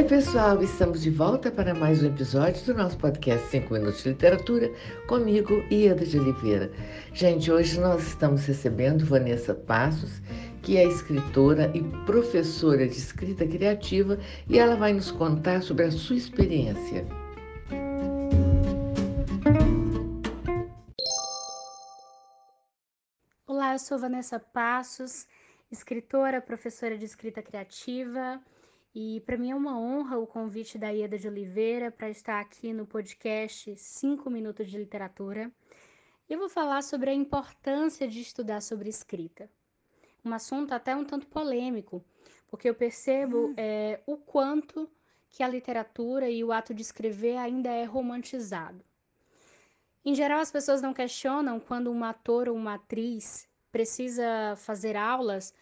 Oi, pessoal, estamos de volta para mais um episódio do nosso podcast 5 Minutos de Literatura, comigo, Ieda de Oliveira. Gente, hoje nós estamos recebendo Vanessa Passos, que é escritora e professora de escrita criativa, e ela vai nos contar sobre a sua experiência. Olá, eu sou Vanessa Passos, escritora, professora de escrita criativa e para mim é uma honra o convite da Ieda de Oliveira para estar aqui no podcast 5 Minutos de Literatura. Eu vou falar sobre a importância de estudar sobre escrita. Um assunto até um tanto polêmico, porque eu percebo é, o quanto que a literatura e o ato de escrever ainda é romantizado. Em geral, as pessoas não questionam quando um ator ou uma atriz precisa fazer aulas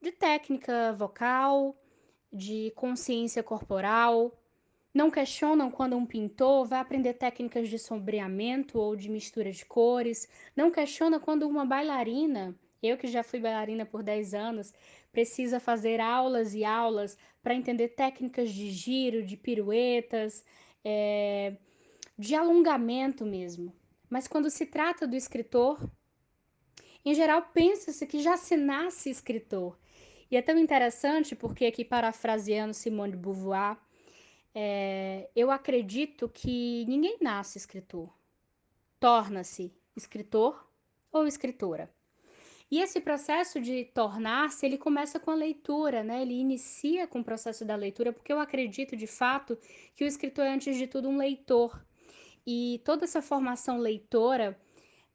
de técnica vocal, de consciência corporal. Não questionam quando um pintor vai aprender técnicas de sombreamento ou de mistura de cores. Não questiona quando uma bailarina, eu que já fui bailarina por 10 anos, precisa fazer aulas e aulas para entender técnicas de giro, de piruetas, é, de alongamento mesmo. Mas quando se trata do escritor, em geral pensa-se que já se nasce escritor e é tão interessante porque, aqui parafraseando Simone de Beauvoir, é, eu acredito que ninguém nasce escritor, torna-se escritor ou escritora. E esse processo de tornar-se, ele começa com a leitura, né? Ele inicia com o processo da leitura, porque eu acredito de fato que o escritor é antes de tudo um leitor. E toda essa formação leitora,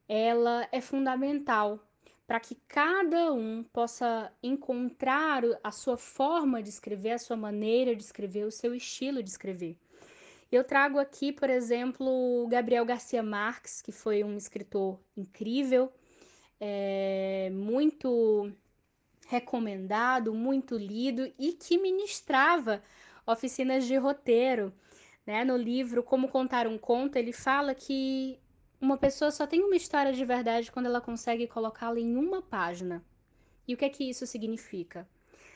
ela é fundamental para que cada um possa encontrar a sua forma de escrever, a sua maneira de escrever, o seu estilo de escrever. Eu trago aqui, por exemplo, Gabriel Garcia Marques, que foi um escritor incrível, é, muito recomendado, muito lido e que ministrava oficinas de roteiro. Né? No livro Como Contar um Conto, ele fala que uma pessoa só tem uma história de verdade quando ela consegue colocá-la em uma página. E o que é que isso significa?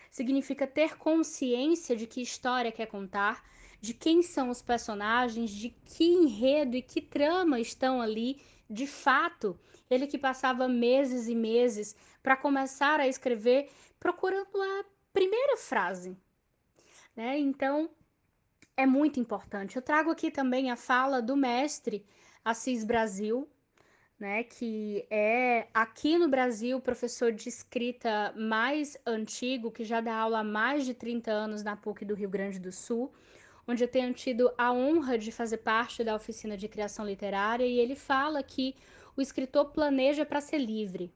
Significa ter consciência de que história quer contar, de quem são os personagens, de que enredo e que trama estão ali de fato. Ele que passava meses e meses para começar a escrever procurando a primeira frase. Né? Então, é muito importante. Eu trago aqui também a fala do mestre Assis Brasil, né, que é aqui no Brasil professor de escrita mais antigo, que já dá aula há mais de 30 anos na PUC do Rio Grande do Sul, onde eu tenho tido a honra de fazer parte da oficina de criação literária, e ele fala que o escritor planeja para ser livre,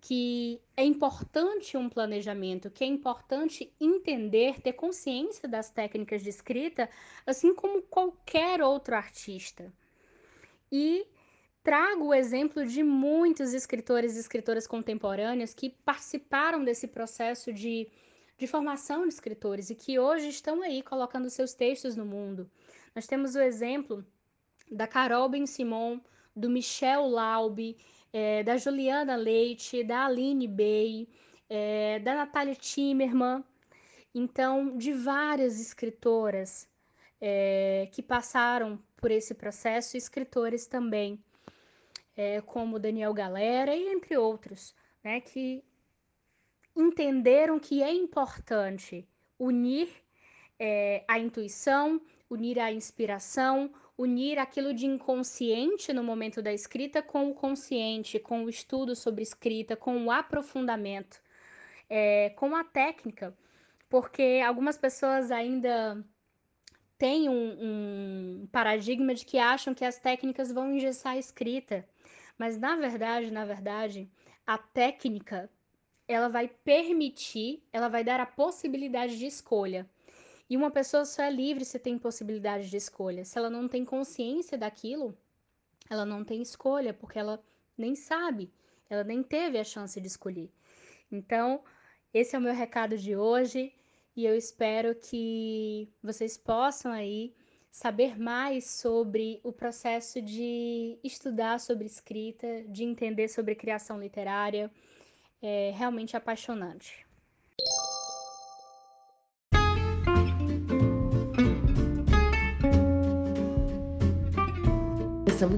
que é importante um planejamento, que é importante entender, ter consciência das técnicas de escrita, assim como qualquer outro artista. E trago o exemplo de muitos escritores e escritoras contemporâneas que participaram desse processo de, de formação de escritores e que hoje estão aí colocando seus textos no mundo. Nós temos o exemplo da Carol Ben-Simon, do Michel Laube, é, da Juliana Leite, da Aline Bey, é, da Natália Timmerman, então, de várias escritoras é, que passaram por esse processo, escritores também, é, como Daniel Galera e entre outros, né, que entenderam que é importante unir é, a intuição, unir a inspiração, unir aquilo de inconsciente no momento da escrita com o consciente, com o estudo sobre escrita, com o aprofundamento, é, com a técnica, porque algumas pessoas ainda tem um, um paradigma de que acham que as técnicas vão engessar a escrita. Mas na verdade, na verdade, a técnica ela vai permitir, ela vai dar a possibilidade de escolha. E uma pessoa só é livre se tem possibilidade de escolha. Se ela não tem consciência daquilo, ela não tem escolha, porque ela nem sabe, ela nem teve a chance de escolher. Então, esse é o meu recado de hoje e eu espero que vocês possam aí saber mais sobre o processo de estudar sobre escrita, de entender sobre criação literária. É realmente apaixonante.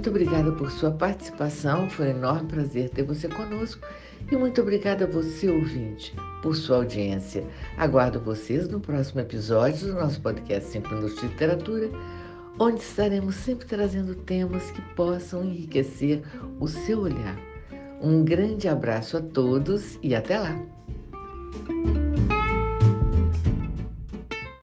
Muito obrigada por sua participação. Foi um enorme prazer ter você conosco e muito obrigada a você, ouvinte, por sua audiência. Aguardo vocês no próximo episódio do nosso podcast 5 Minutos de Literatura, onde estaremos sempre trazendo temas que possam enriquecer o seu olhar. Um grande abraço a todos e até lá!